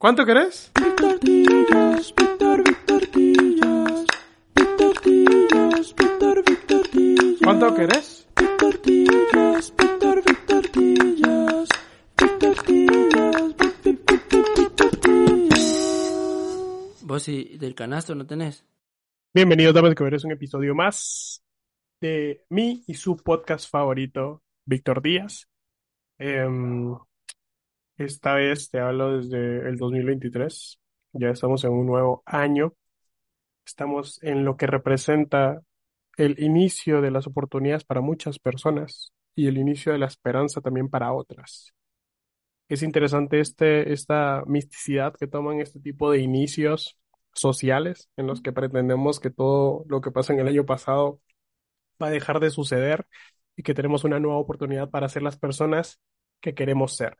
¿Cuánto querés? Tortillas, Víctor, Víctor Tortillas. Víctor Tortillas, Víctor, Víctor Tortillas. ¿Cuánto querés? Víctor Tortillas, Víctor, Víctor Tortillas. Víctor Tortillas, Víctor, Víctor Tortillas. Vos y del canasto no tenés. Bienvenidos, damas y caballeros, a un episodio más de mi y su podcast favorito, Víctor Díaz. Em, esta vez te hablo desde el 2023. Ya estamos en un nuevo año. Estamos en lo que representa el inicio de las oportunidades para muchas personas y el inicio de la esperanza también para otras. Es interesante este, esta misticidad que toman este tipo de inicios sociales en los que pretendemos que todo lo que pasa en el año pasado va a dejar de suceder y que tenemos una nueva oportunidad para ser las personas que queremos ser.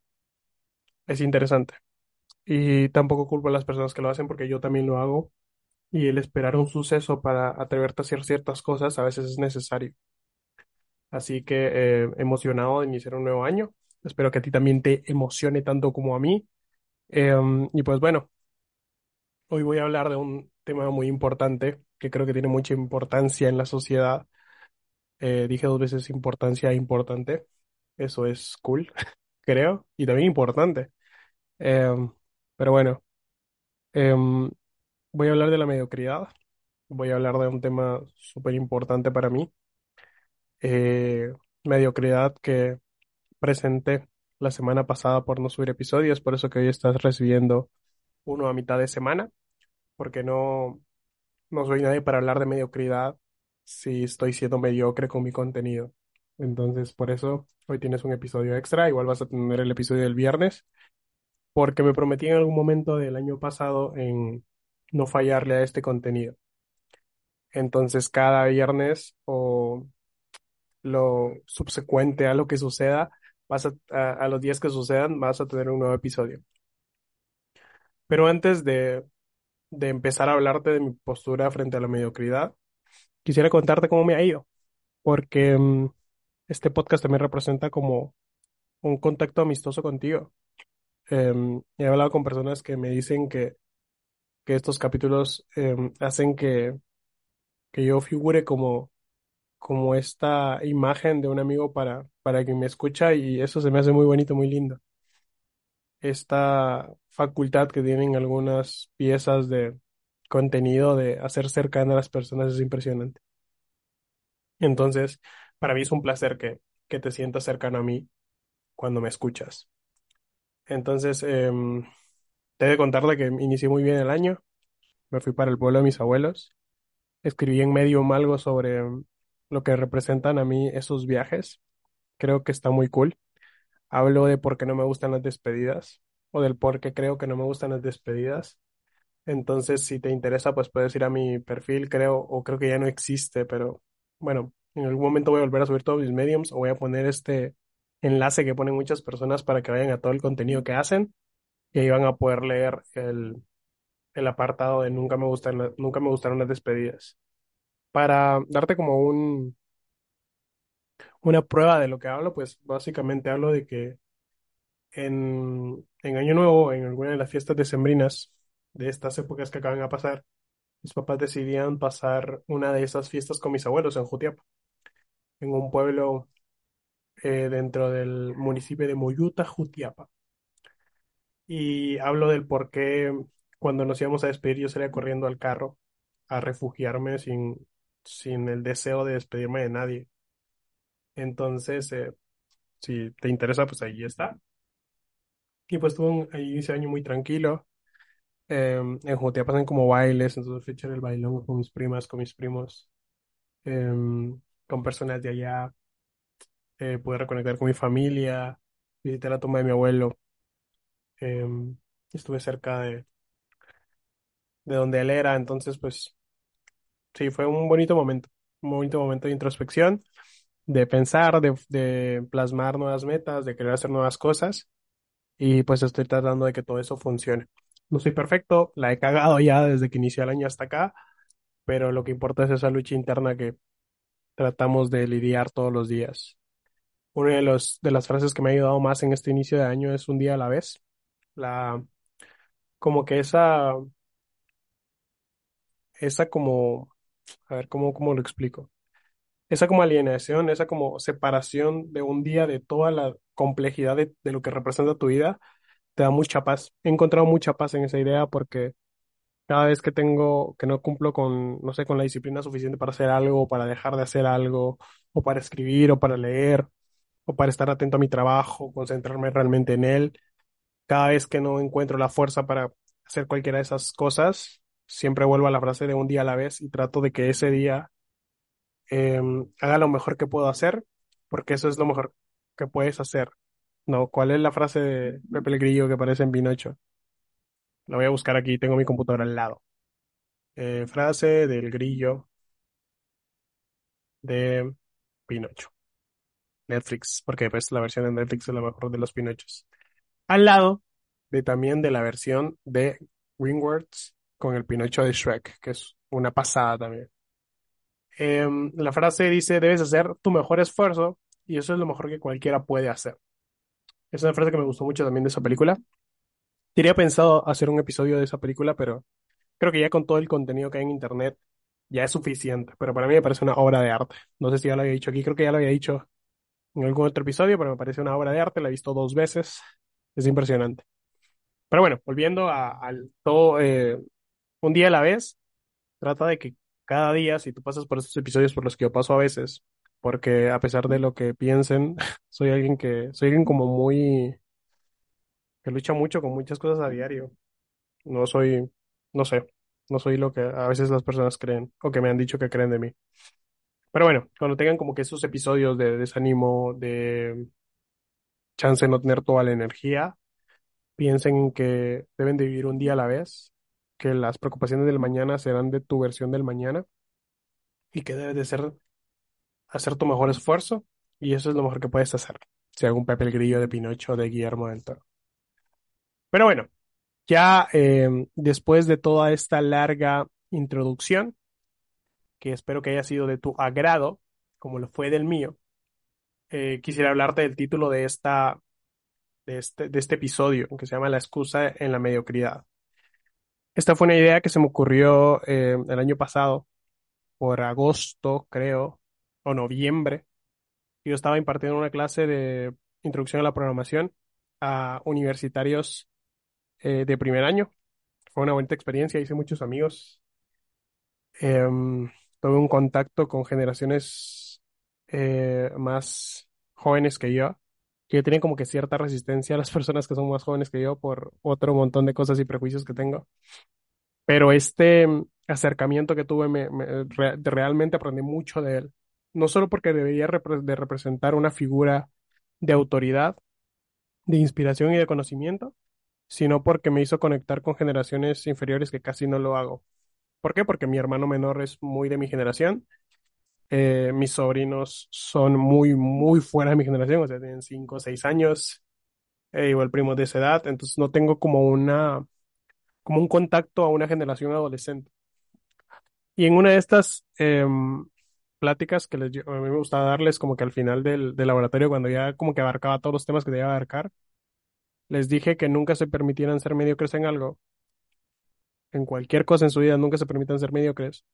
Es interesante. Y tampoco culpo a las personas que lo hacen porque yo también lo hago. Y el esperar un suceso para atreverte a hacer ciertas cosas a veces es necesario. Así que eh, emocionado de iniciar un nuevo año. Espero que a ti también te emocione tanto como a mí. Em, y pues bueno, hoy voy a hablar de un tema muy importante que creo que tiene mucha importancia en la sociedad. Eh, dije dos veces importancia importante. Eso es cool, creo, y también importante. Em, pero bueno, em, voy a hablar de la mediocridad. Voy a hablar de un tema súper importante para mí. Eh, mediocridad que presenté la semana pasada por no subir episodios, por eso que hoy estás recibiendo uno a mitad de semana, porque no, no soy nadie para hablar de mediocridad si estoy siendo mediocre con mi contenido. Entonces, por eso hoy tienes un episodio extra, igual vas a tener el episodio del viernes, porque me prometí en algún momento del año pasado en no fallarle a este contenido. Entonces, cada viernes o lo subsecuente a lo que suceda, vas a, a, los días que sucedan, vas a tener un nuevo episodio. Pero antes de, de empezar a hablarte de mi postura frente a la mediocridad, quisiera contarte cómo me ha ido, porque mm, este podcast también representa como un contacto amistoso contigo. Em, he hablado con personas que me dicen que, que estos capítulos em, hacen que, que yo figure como, como esta imagen de un amigo para, para quien me escucha y eso se me hace muy bonito, muy lindo. Esta facultad que tienen algunas piezas de contenido de hacer cercana a las personas es impresionante. Entonces, para mí es un placer que, que te sientas cercano a mí cuando me escuchas. Entonces, em, te he de contarle que inicié muy bien el año. Me fui para el pueblo de mis abuelos. Escribí en Medium algo sobre lo que representan a mí esos viajes. Creo que está muy cool. Hablo de por qué no me gustan las despedidas o del por qué creo que no me gustan las despedidas. Entonces, si te interesa, pues puedes ir a mi perfil, creo, o creo que ya no existe, pero bueno, en algún momento voy a volver a subir todos mis mediums o voy a poner este enlace que ponen muchas personas para que vayan a todo el contenido que hacen y ahí van a poder leer el, el apartado de nunca me gustan, nunca me gustaron las despedidas. Para darte como un, una prueba de lo que hablo, pues básicamente hablo de que en, en Año Nuevo, en alguna de las fiestas decembrinas de estas épocas que acaban de pasar, mis papás decidían pasar una de esas fiestas con mis abuelos en Jutiapa, en un pueblo eh, dentro del municipio de Moyuta, Jutiapa. Y hablo del por qué cuando nos íbamos a despedir yo salía corriendo al carro a refugiarme sin, sin el deseo de despedirme de nadie. Entonces, eh, si te interesa, pues ahí está. Y pues tuve un ese año muy tranquilo. Eh, en Jutiapa hacen como bailes, entonces fui a echar el bailón con mis primas, con mis primos, eh, con personas de allá. Eh, pude reconectar con mi familia, visité la tumba de mi abuelo. Eh, estuve cerca de, de donde él era, entonces pues sí, fue un bonito momento, un bonito momento de introspección, de pensar, de, de plasmar nuevas metas, de querer hacer nuevas cosas y pues estoy tratando de que todo eso funcione. No soy perfecto, la he cagado ya desde que inició el año hasta acá, pero lo que importa es esa lucha interna que tratamos de lidiar todos los días. Una de los, de las frases que me ha ayudado más en este inicio de año es un día a la vez. La, como que esa, esa como, a ver, ¿cómo, cómo lo explico? Esa como alienación, esa como separación de un día de toda la complejidad de, de lo que representa tu vida, te da mucha paz. He encontrado mucha paz en esa idea porque cada vez que tengo, que no cumplo con, no sé, con la disciplina suficiente para hacer algo, o para dejar de hacer algo, o para escribir, o para leer, o para estar atento a mi trabajo, concentrarme realmente en él, cada vez que no encuentro la fuerza para hacer cualquiera de esas cosas, siempre vuelvo a la frase de un día a la vez y trato de que ese día eh, haga lo mejor que puedo hacer, porque eso es lo mejor que puedes hacer. No, ¿cuál es la frase de Pepe el Grillo que aparece en Pinocho? La voy a buscar aquí, tengo mi computadora al lado. Eh, frase del grillo de Pinocho. Netflix, porque pues la versión de Netflix es la mejor de los Pinochos. Al lado de también de la versión de DreamWorks con el Pinocho de Shrek, que es una pasada también. Em, la frase dice, debes hacer tu mejor esfuerzo y eso es lo mejor que cualquiera puede hacer. Es una frase que me gustó mucho también de esa película. Tenía pensado hacer un episodio de esa película, pero creo que ya con todo el contenido que hay en internet ya es suficiente. Pero para mí me parece una obra de arte. No sé si ya lo había dicho aquí, creo que ya lo había dicho en algún otro episodio, pero me parece una obra de arte, la he visto dos veces, es impresionante. Pero bueno, volviendo al todo, eh, un día a la vez, trata de que cada día, si tú pasas por estos episodios por los que yo paso a veces, porque a pesar de lo que piensen, soy alguien que, soy alguien como muy, que lucha mucho con muchas cosas a diario. No soy, no sé, no soy lo que a veces las personas creen o que me han dicho que creen de mí. Pero bueno, cuando tengan como que esos episodios de desánimo, de chance de no tener toda la energía, piensen en que deben de vivir un día a la vez, que las preocupaciones del mañana serán de tu versión del mañana y que debes de ser, hacer tu mejor esfuerzo y eso es lo mejor que puedes hacer. Si algún Pepe el Grillo de Pinocho de Guillermo del Toro. Pero bueno, ya eh, después de toda esta larga introducción, que espero que haya sido de tu agrado, como lo fue del mío, eh, quisiera hablarte del título de esta, de este, de este episodio, que se llama La excusa en la mediocridad. Esta fue una idea que se me ocurrió eh, el año pasado, por agosto, creo, o noviembre. Yo estaba impartiendo una clase de introducción a la programación a universitarios eh, de primer año. Fue una bonita experiencia, hice muchos amigos. Em, tuve un contacto con generaciones eh, más jóvenes que yo, que tienen como que cierta resistencia a las personas que son más jóvenes que yo por otro montón de cosas y prejuicios que tengo. Pero este mm, acercamiento que tuve, me, me- re- realmente aprendí mucho de él. No solo porque debería de representar una figura de autoridad, de inspiración y de conocimiento, sino porque me hizo conectar con generaciones inferiores que casi no lo hago. ¿Por qué? Porque mi hermano menor es muy de mi generación, eh, mis sobrinos son muy, muy fuera de mi generación, o sea, tienen 5 o 6 años, eh, igual primos de esa edad, entonces no tengo como una, como un contacto a una generación adolescente. Y en una de estas em, pláticas que les, a mí me gustaba darles como que al final del, del laboratorio, cuando ya como que abarcaba todos los temas que debía abarcar, les dije que nunca se permitieran ser mediocres en algo, en cualquier cosa en su vida, nunca se permitan ser mediocres,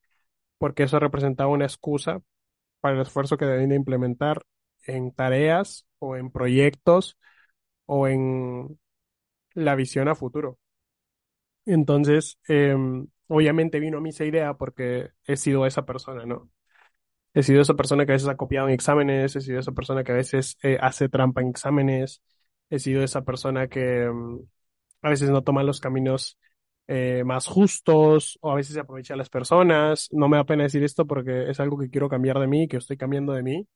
porque eso representaba una excusa para el esfuerzo que deben de implementar en tareas o en proyectos o en la visión a futuro. Entonces, em, obviamente vino a mí esa idea porque he sido esa persona, ¿no? He sido esa persona que a veces ha copiado en exámenes, he sido esa persona que a veces eh, hace trampa en exámenes, he sido esa persona que mm, a veces no toma los caminos eh, más justos o a veces se aprovecha de las personas. No me da pena decir esto porque es algo que quiero cambiar de mí, que estoy cambiando de mí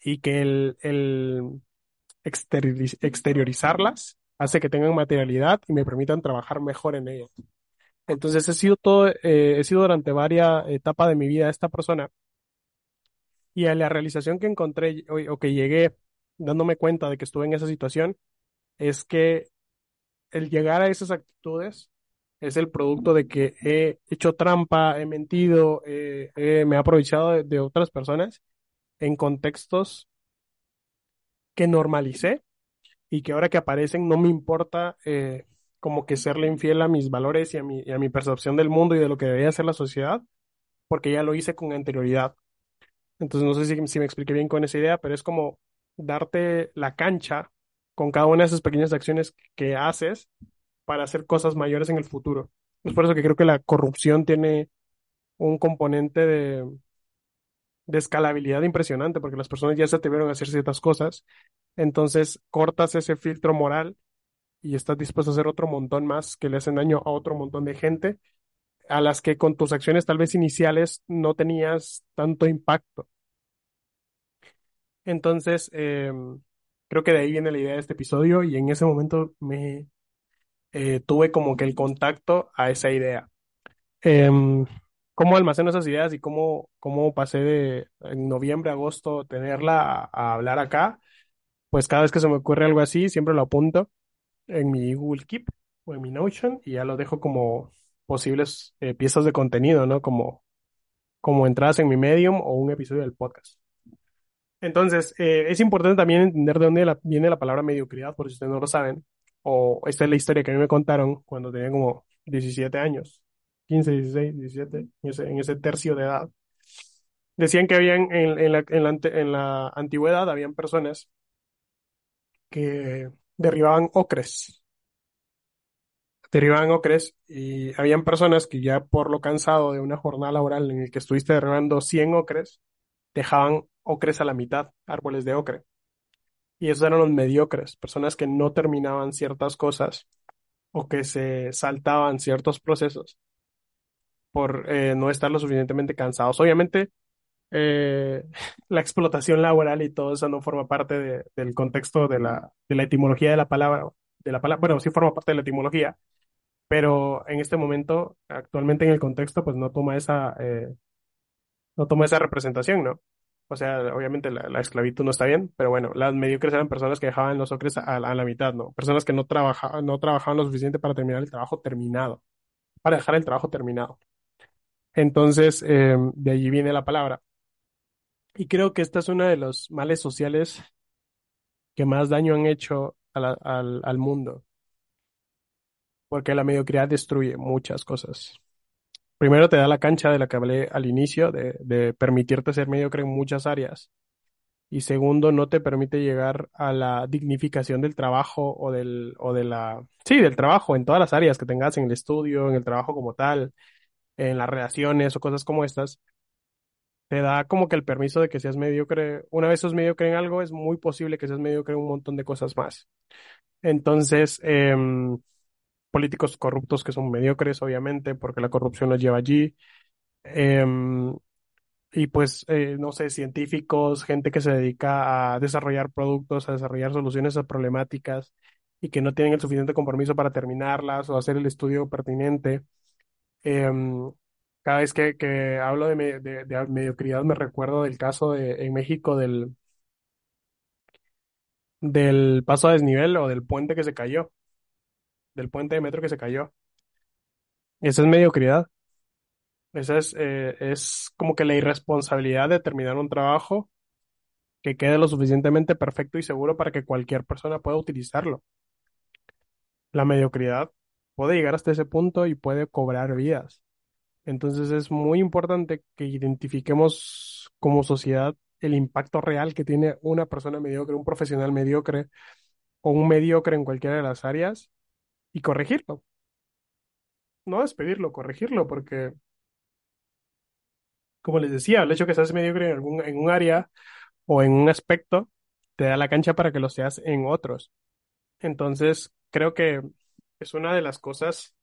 y que el, el exterioriz- exteriorizarlas hace que tengan materialidad y me permitan trabajar mejor en ella. Entonces he sido todo, eh, he sido durante varias etapas de mi vida esta persona y a la realización que encontré o, o que llegué dándome cuenta de que estuve en esa situación es que el llegar a esas actitudes es el producto de que he hecho trampa, he mentido, eh, eh, me he aprovechado de, otras personas en contextos que normalicé y que ahora que aparecen no me importa eh, como que serle infiel a mis valores y a mi, y a mi percepción del mundo y de lo que debería ser la sociedad, porque ya lo hice con anterioridad. Entonces no sé si, si me expliqué bien con esa idea, pero es como darte la cancha con cada una de esas pequeñas acciones que haces para hacer cosas mayores en el futuro. Es por eso que creo que la corrupción tiene un componente de, escalabilidad impresionante, porque las personas ya se atrevieron a hacer ciertas cosas, entonces cortas ese filtro moral y estás dispuesto a hacer otro montón más que le hacen daño a otro montón de gente, a las que con tus acciones tal vez iniciales no tenías tanto impacto. Entonces, eh, creo que de ahí viene la idea de este episodio y en ese momento me eh, tuve como que el contacto a esa idea. Em, cómo almaceno esas ideas y cómo, cómo pasé de en noviembre, agosto, tenerla a, hablar acá, pues cada vez que se me ocurre algo así, siempre lo apunto en mi Google Keep o en mi Notion y ya lo dejo como posibles eh, piezas de contenido, ¿no? Como, como entradas en mi Medium o un episodio del podcast. Entonces, eh, es importante también entender de dónde viene la palabra mediocridad, por si ustedes no lo saben. O esta es la historia que a mí me contaron cuando tenía como 17 años, 15, 16, 17, en ese, en ese tercio de edad. Decían que habían en, en la, en la antigüedad, habían personas que derribaban ocres, derribaban ocres y habían personas que ya por lo cansado de una jornada laboral en el que estuviste derribando 100 ocres, dejaban ocres a la mitad, árboles de ocre. Y esos eran los mediocres, personas que no terminaban ciertas cosas o que se saltaban ciertos procesos por eh, no estar lo suficientemente cansados. Obviamente, eh, la explotación laboral y todo eso no forma parte de- del contexto de la, de la etimología de la palabra, de la palabra, bueno, sí forma parte de la etimología, pero en este momento, actualmente en el contexto, pues no toma esa, eh, no toma esa representación, ¿no? O sea, obviamente la, la esclavitud no está bien, pero bueno, las mediocres eran personas que dejaban los ocres a, la mitad, ¿no? Personas que no trabajaban, no trabajaban lo suficiente para terminar el trabajo terminado, para dejar el trabajo terminado. Entonces, eh, de allí viene la palabra. Y creo que esta es una de los males sociales que más daño han hecho al, al mundo, porque la mediocridad destruye muchas cosas. Primero te da la cancha de la que hablé al inicio, de, permitirte ser mediocre en muchas áreas. Y segundo, no te permite llegar a la dignificación del trabajo o del, o de la, sí, del trabajo en todas las áreas que tengas, en el estudio, en el trabajo como tal, en las relaciones o cosas como estas. Te da como que el permiso de que seas mediocre. Una vez sos mediocre en algo, es muy posible que seas mediocre en un montón de cosas más. Entonces, em, políticos corruptos que son mediocres, obviamente, porque la corrupción los lleva allí. Em, y pues, eh, no sé, científicos, gente que se dedica a desarrollar productos, a desarrollar soluciones a problemáticas y que no tienen el suficiente compromiso para terminarlas o hacer el estudio pertinente. Em, cada vez que, hablo de, me- de, de mediocridad me recuerdo del caso de, en México del, del paso a desnivel o del puente que se cayó, del puente de metro que se cayó. Esa es mediocridad. Esa es, eh, es como que la irresponsabilidad de terminar un trabajo que quede lo suficientemente perfecto y seguro para que cualquier persona pueda utilizarlo. La mediocridad puede llegar hasta ese punto y puede cobrar vidas. Entonces es muy importante que identifiquemos como sociedad el impacto real que tiene una persona mediocre, un profesional mediocre o un mediocre en cualquiera de las áreas y corregirlo. No despedirlo, corregirlo, porque, como les decía, el hecho que seas mediocre en algún, en un área o en un aspecto te da la cancha para que lo seas en otros. Entonces, creo que es una de las cosas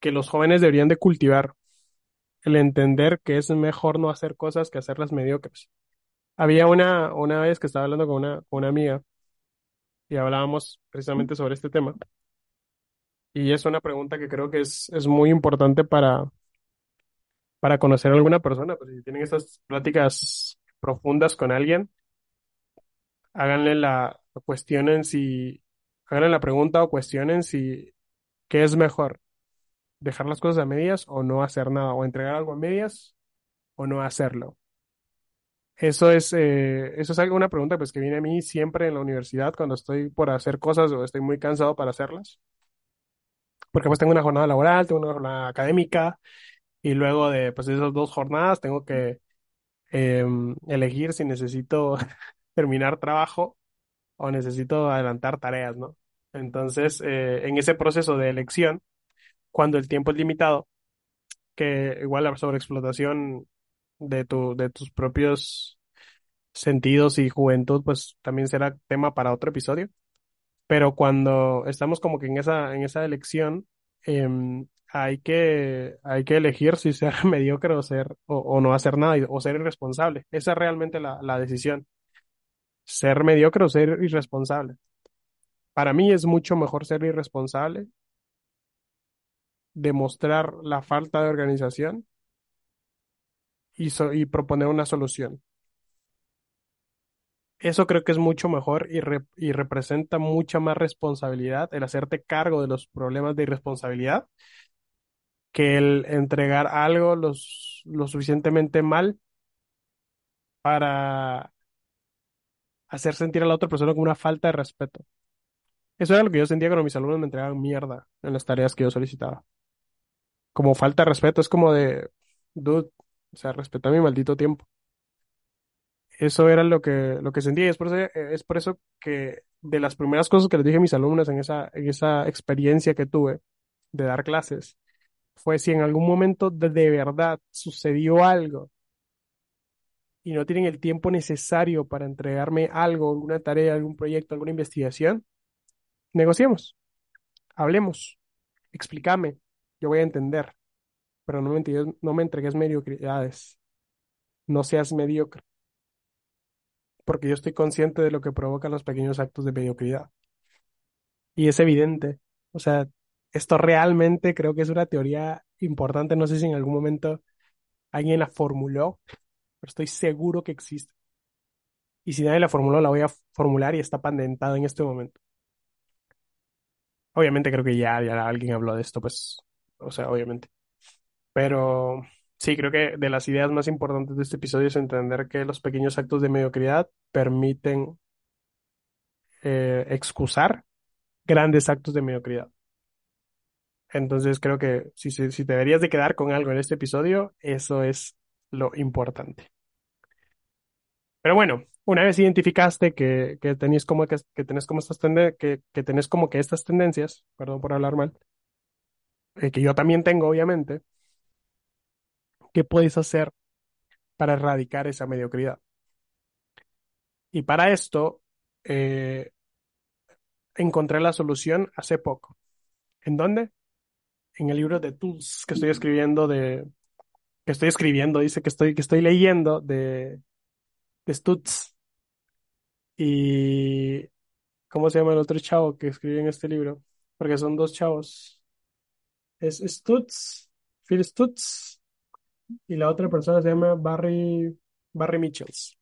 que los jóvenes deberían de cultivar, el entender que es mejor no hacer cosas que hacerlas mediocres. Había una, una vez que estaba hablando con una, con una amiga y hablábamos precisamente sobre este tema. Y es una pregunta que creo que es, es muy importante para, para conocer a alguna persona. Pues si tienen estas pláticas profundas con alguien, háganle la, cuestionen si, háganle la pregunta o cuestionen si, ¿qué es mejor? ¿Dejar las cosas a medias o no hacer nada? ¿O entregar algo a medias o no hacerlo? Eso es, eh, eso es una pregunta pues que viene a mí siempre en la universidad cuando estoy por hacer cosas o estoy muy cansado para hacerlas. Porque pues tengo una jornada laboral, tengo una jornada académica y luego de pues esas dos jornadas tengo que em, elegir si necesito terminar trabajo o necesito adelantar tareas, ¿no? Entonces, eh, en ese proceso de elección, cuando el tiempo es limitado, que igual la sobreexplotación de tu, de tus propios sentidos y juventud, pues también será tema para otro episodio. Pero cuando estamos como que en esa, en esa elección, em, hay que, hay que elegir si ser mediocre o ser, o, o no hacer nada, o ser irresponsable. Esa es realmente la, la decisión. Ser mediocre o ser irresponsable. Para mí es mucho mejor ser irresponsable, demostrar la falta de organización y, so- y proponer una solución. Eso creo que es mucho mejor y, re- y representa mucha más responsabilidad el hacerte cargo de los problemas de irresponsabilidad que el entregar algo lo suficientemente mal para hacer sentir a la otra persona como una falta de respeto. Eso era lo que yo sentía cuando mis alumnos me entregaban mierda en las tareas que yo solicitaba. Como falta de respeto, es como de, dude, o sea, respeta mi maldito tiempo. Eso era lo que, lo que sentía y es por eso, es por eso que de las primeras cosas que les dije a mis alumnos en esa, en esa experiencia que tuve de dar clases, fue si en algún momento de, de verdad sucedió algo y no tienen el tiempo necesario para entregarme algo, alguna tarea, algún proyecto, alguna investigación, negociemos, hablemos, explícame, yo voy a entender, pero no me no me entregues mediocridades, no seas mediocre, porque yo estoy consciente de lo que provocan los pequeños actos de mediocridad. Y es evidente, o sea, esto realmente creo que es una teoría importante, no sé si en algún momento alguien la formuló, pero estoy seguro que existe. Y si nadie la formuló, la voy a formular y está patentada en este momento. Obviamente creo que ya, ya alguien habló de esto, pues, o sea, obviamente. Pero sí, creo que de las ideas más importantes de este episodio es entender que los pequeños actos de mediocridad permiten eh, excusar grandes actos de mediocridad. Entonces creo que si, si, si te deberías de quedar con algo en este episodio, eso es lo importante. Pero bueno, una vez identificaste que, que tenés como que, que tenés como estas tende- que, que tenés como que estas tendencias, perdón por hablar mal, eh, que yo también tengo, obviamente, ¿qué puedes hacer para erradicar esa mediocridad? Y para esto, eh, encontré la solución hace poco. ¿En dónde? En el libro de Tools que estoy escribiendo de, que estoy escribiendo, dice que estoy, que estoy leyendo de, Stutz. Y, ¿cómo se llama el otro chavo que escribe en este libro? Porque son dos chavos. Es Stutz, Phil Stutz, y la otra persona se llama Barry, Barry Mitchells.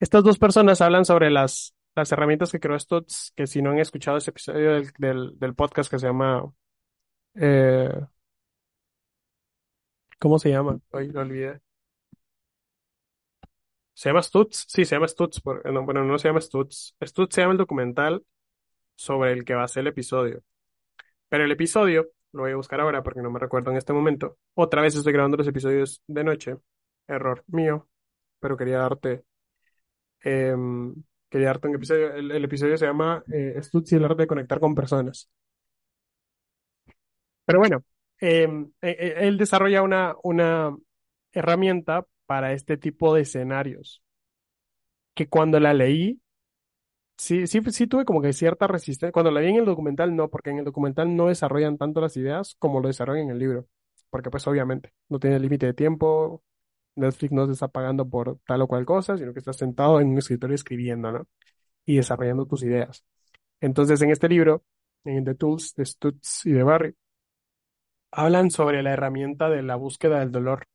Estas dos personas hablan sobre las, las herramientas que creó Stutz, que si no han escuchado ese episodio del, del, podcast que se llama, eh, ¿cómo se llama? Hoy lo olvidé. ¿Se llama Stutz? Sí, se llama Stutz. por- no, bueno, no se llama Stutz. Stutz se llama el documental sobre el que va a ser el episodio. Pero el episodio, lo voy a buscar ahora porque no me recuerdo en este momento. Otra vez estoy grabando los episodios de noche. Error mío. Pero quería darte, em, quería darte un episodio. El, episodio se llama eh, el arte de conectar con personas. Pero bueno, em, e- e- él desarrolla una, una herramienta para este tipo de escenarios que cuando la leí, sí, sí, sí tuve como que cierta resistencia. Cuando la vi en el documental, no, porque en el documental no desarrollan tanto las ideas como lo desarrollan en el libro. Porque pues obviamente no tiene límite de tiempo, Netflix no te está pagando por tal o cual cosa, sino que estás sentado en un escritorio escribiendo, ¿no? Y desarrollando tus ideas. Entonces, en este libro, en The Tools de Stutz y de Barry, hablan sobre la herramienta de la búsqueda del dolor.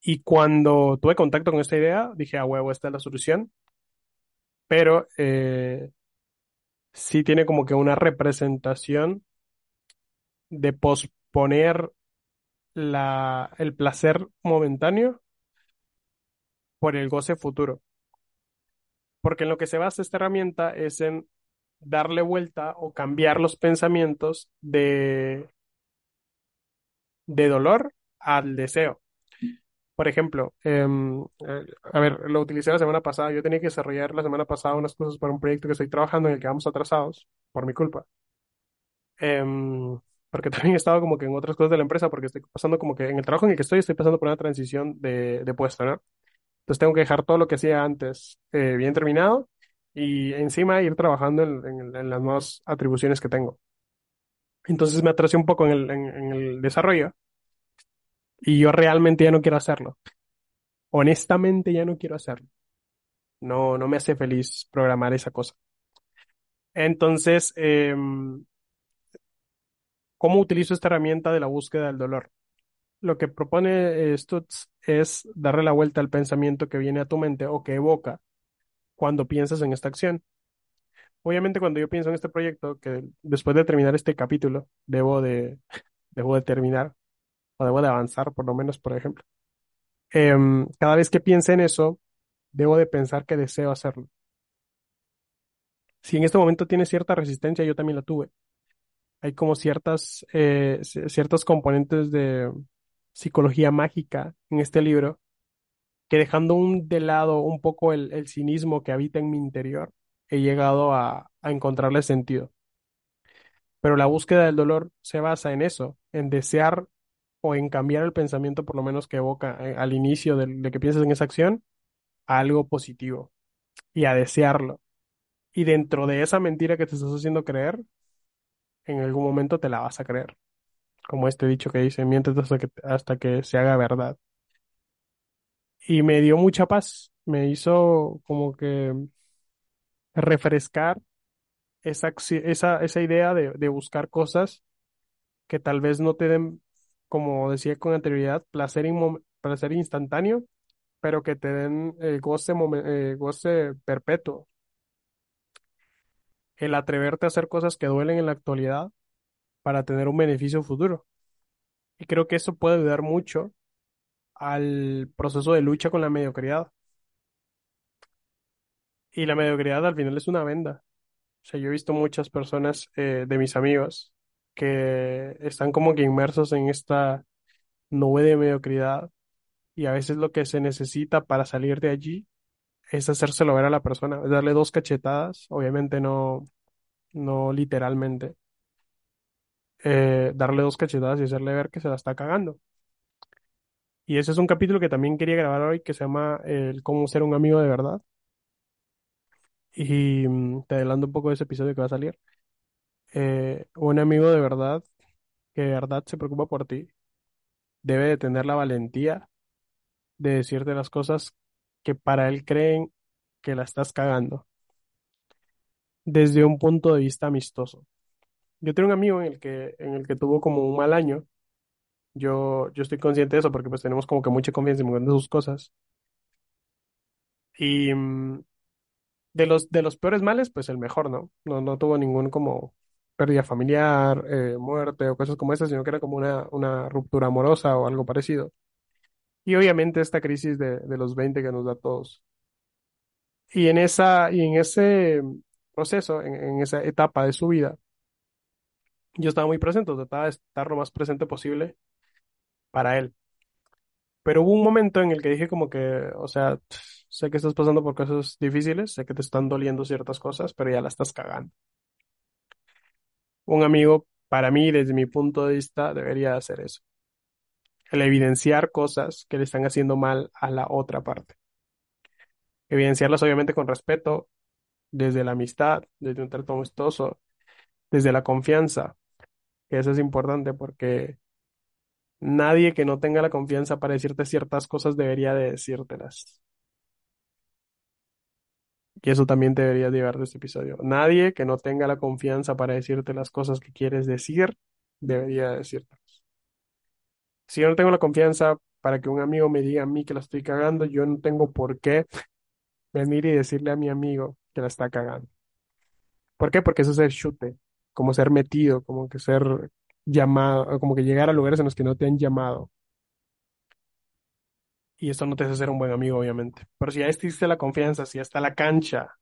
Y cuando tuve contacto con esta idea, dije, a huevo, esta es la solución. Pero eh, sí tiene como que una representación de posponer la, el placer momentáneo por el goce futuro. Porque en lo que se basa esta herramienta es en darle vuelta o cambiar los pensamientos de, de dolor al deseo. Por ejemplo, em, eh, a ver, lo utilicé la semana pasada. Yo tenía que desarrollar la semana pasada unas cosas para un proyecto que estoy trabajando en el que vamos atrasados por mi culpa. Em, porque también he estado como que en otras cosas de la empresa, porque estoy pasando como que en el trabajo en el que estoy, estoy pasando por una transición de, de puesto, ¿no? Entonces tengo que dejar todo lo que hacía antes eh, bien terminado y encima ir trabajando en, en- en las nuevas atribuciones que tengo. Entonces me atrasé un poco en el, en el desarrollo y yo realmente ya no quiero hacerlo. Honestamente ya no quiero hacerlo. No, no me hace feliz programar esa cosa. Entonces, em, ¿cómo utilizo esta herramienta de la búsqueda del dolor? Lo que propone Stutz es darle la vuelta al pensamiento que viene a tu mente o que evoca cuando piensas en esta acción. Obviamente, cuando yo pienso en este proyecto, que después de terminar este capítulo, debo de, debo de terminar o debo de avanzar, por lo menos, por ejemplo. Em, cada vez que piense en eso, debo de pensar que deseo hacerlo. Si en este momento tiene cierta resistencia, yo también la tuve. Hay como ciertas, eh, componentes de psicología mágica en este libro que dejando un, de lado un poco el, el cinismo que habita en mi interior, he llegado a, a encontrarle sentido. Pero la búsqueda del dolor se basa en eso, en desear o en cambiar el pensamiento, por lo menos que evoca eh, al inicio de, que piensas en esa acción, a algo positivo y a desearlo. Y dentro de esa mentira que te estás haciendo creer, en algún momento te la vas a creer. Como este dicho que dice, mientes hasta que, hasta que se haga verdad. Y me dio mucha paz, me hizo como que refrescar esa, esa, esa idea de, de buscar cosas que tal vez no te den, como decía con anterioridad, placer, placer instantáneo, pero que te den eh, goce, eh, goce perpetuo. El atreverte a hacer cosas que duelen en la actualidad para tener un beneficio futuro. Y creo que eso puede ayudar mucho al proceso de lucha con la mediocridad. Y la mediocridad al final es una venda. O sea, yo he visto muchas personas eh, de mis amigos que están como que inmersos en esta nube de mediocridad y a veces lo que se necesita para salir de allí es hacérselo ver a la persona, darle dos cachetadas, obviamente no, no literalmente, eh, darle dos cachetadas y hacerle ver que se la está cagando. Y ese es un capítulo que también quería grabar hoy que se llama el cómo ser un amigo de verdad. Y mm, te adelanto un poco de ese episodio que va a salir. Eh, un amigo de verdad que de verdad se preocupa por ti debe de tener la valentía de decirte las cosas que para él creen que la estás cagando, desde un punto de vista amistoso. Yo tengo un amigo en el que, en el que tuvo como un mal año. Yo, yo estoy consciente de eso porque pues tenemos como que mucha confianza en sus cosas. Y mm, de los, de los peores males, pues el mejor, ¿no? No, no tuvo ningún como pérdida familiar, eh, muerte o cosas como esas, sino que era como una, una ruptura amorosa o algo parecido. Y obviamente esta crisis de, de los 20 que nos da a todos. Y en esa, y en ese proceso, en, en esa etapa de su vida, yo estaba muy presente, trataba de estar lo más presente posible para él. Pero hubo un momento en el que dije como que, o sea, sé que estás pasando por cosas difíciles, sé que te están doliendo ciertas cosas, pero ya la estás cagando. Un amigo, para mí, desde mi punto de vista, debería hacer eso. El evidenciar cosas que le están haciendo mal a la otra parte. Evidenciarlas obviamente con respeto, desde la amistad, desde un trato amistoso, desde la confianza, que eso es importante porque nadie que no tenga la confianza para decirte ciertas cosas debería de decírtelas. Y eso también te deberías llevar de este episodio. Nadie que no tenga la confianza para decirte las cosas que quieres decir, debería decirte. Si yo no tengo la confianza para que un amigo me diga a mí que la estoy cagando, yo no tengo por qué venir y decirle a mi amigo que la está cagando. ¿Por qué? Porque eso es ser chute, como ser metido, como que ser llamado, como que llegar a lugares en los que no te han llamado. Y esto no te hace ser un buen amigo, obviamente. Pero si ya existe la confianza, si ya está la cancha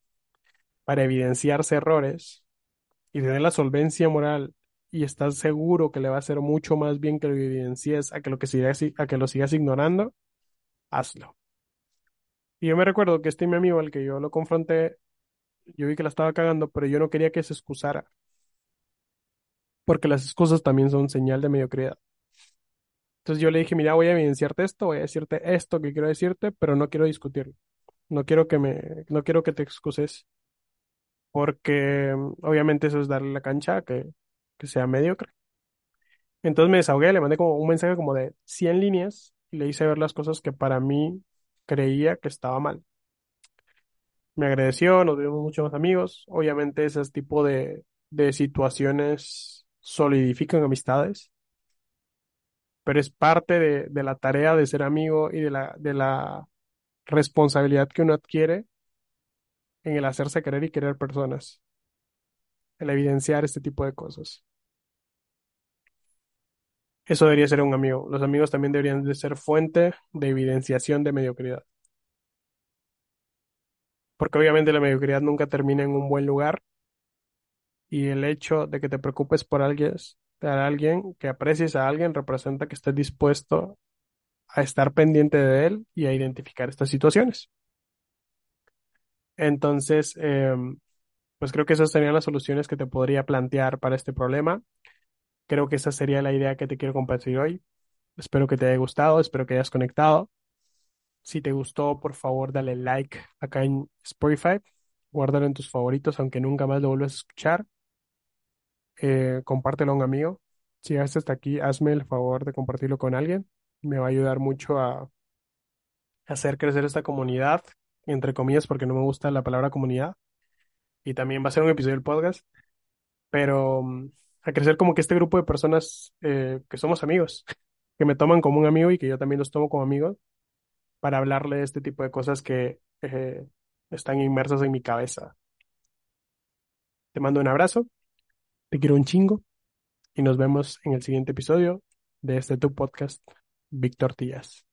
para evidenciarse errores y tener la solvencia moral y estás seguro que le va a hacer mucho más bien que lo evidencies a que lo que sigas, a que lo sigas ignorando, hazlo. Y yo me recuerdo que este mi amigo al que yo lo confronté, yo vi que la estaba cagando, pero yo no quería que se excusara. Porque las excusas también son señal de mediocridad. Entonces yo le dije, mira, voy a evidenciarte esto, voy a decirte esto que quiero decirte, pero no quiero discutirlo. No quiero que me, no quiero que te excuses. Porque mm, obviamente eso es darle la cancha que, que sea mediocre. Entonces me desahogué, le mandé como un mensaje como de 100 líneas y le hice ver las cosas que para mí creía que estaba mal. Me agradeció, nos vimos muchos más amigos. Obviamente ese tipo de, de situaciones solidifican amistades, pero es parte de, la tarea de ser amigo y de la, de la responsabilidad que uno adquiere en el hacerse querer y querer personas, el evidenciar este tipo de cosas. Eso debería ser un amigo. Los amigos también deberían de ser fuente de evidenciación de mediocridad. Porque obviamente la mediocridad nunca termina en un buen lugar y el hecho de que te preocupes por alguien, de alguien, que aprecies a alguien, representa que estés dispuesto a estar pendiente de él y a identificar estas situaciones. Entonces, em, pues creo que esas serían las soluciones que te podría plantear para este problema. Creo que esa sería la idea que te quiero compartir hoy. Espero que te haya gustado, espero que hayas conectado. Si te gustó, por favor, dale like acá en Spotify. Guárdalo en tus favoritos, aunque nunca más lo vuelvas a escuchar. Eh, compártelo a un amigo. Si llegaste hasta aquí, hazme el favor de compartirlo con alguien. Me va a ayudar mucho a hacer crecer esta comunidad, entre comillas, porque no me gusta la palabra comunidad. Y también va a ser un episodio del podcast. Pero mm, a crecer como que este grupo de personas eh, que somos amigos, que me toman como un amigo y que yo también los tomo como amigos, para hablarle de este tipo de cosas que eh, están inmersas en mi cabeza. Te mando un abrazo, te quiero un chingo y nos vemos en el siguiente episodio de este tu podcast, Víctor Díaz.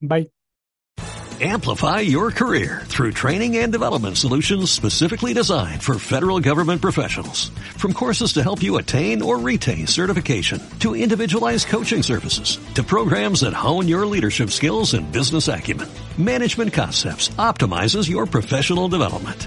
Bye. Amplify your career through training and development solutions specifically designed for federal government professionals. From courses to help you attain or retain certification, to individualized coaching services, to programs that hone your leadership skills and business acumen, Management Concepts optimizes your professional development.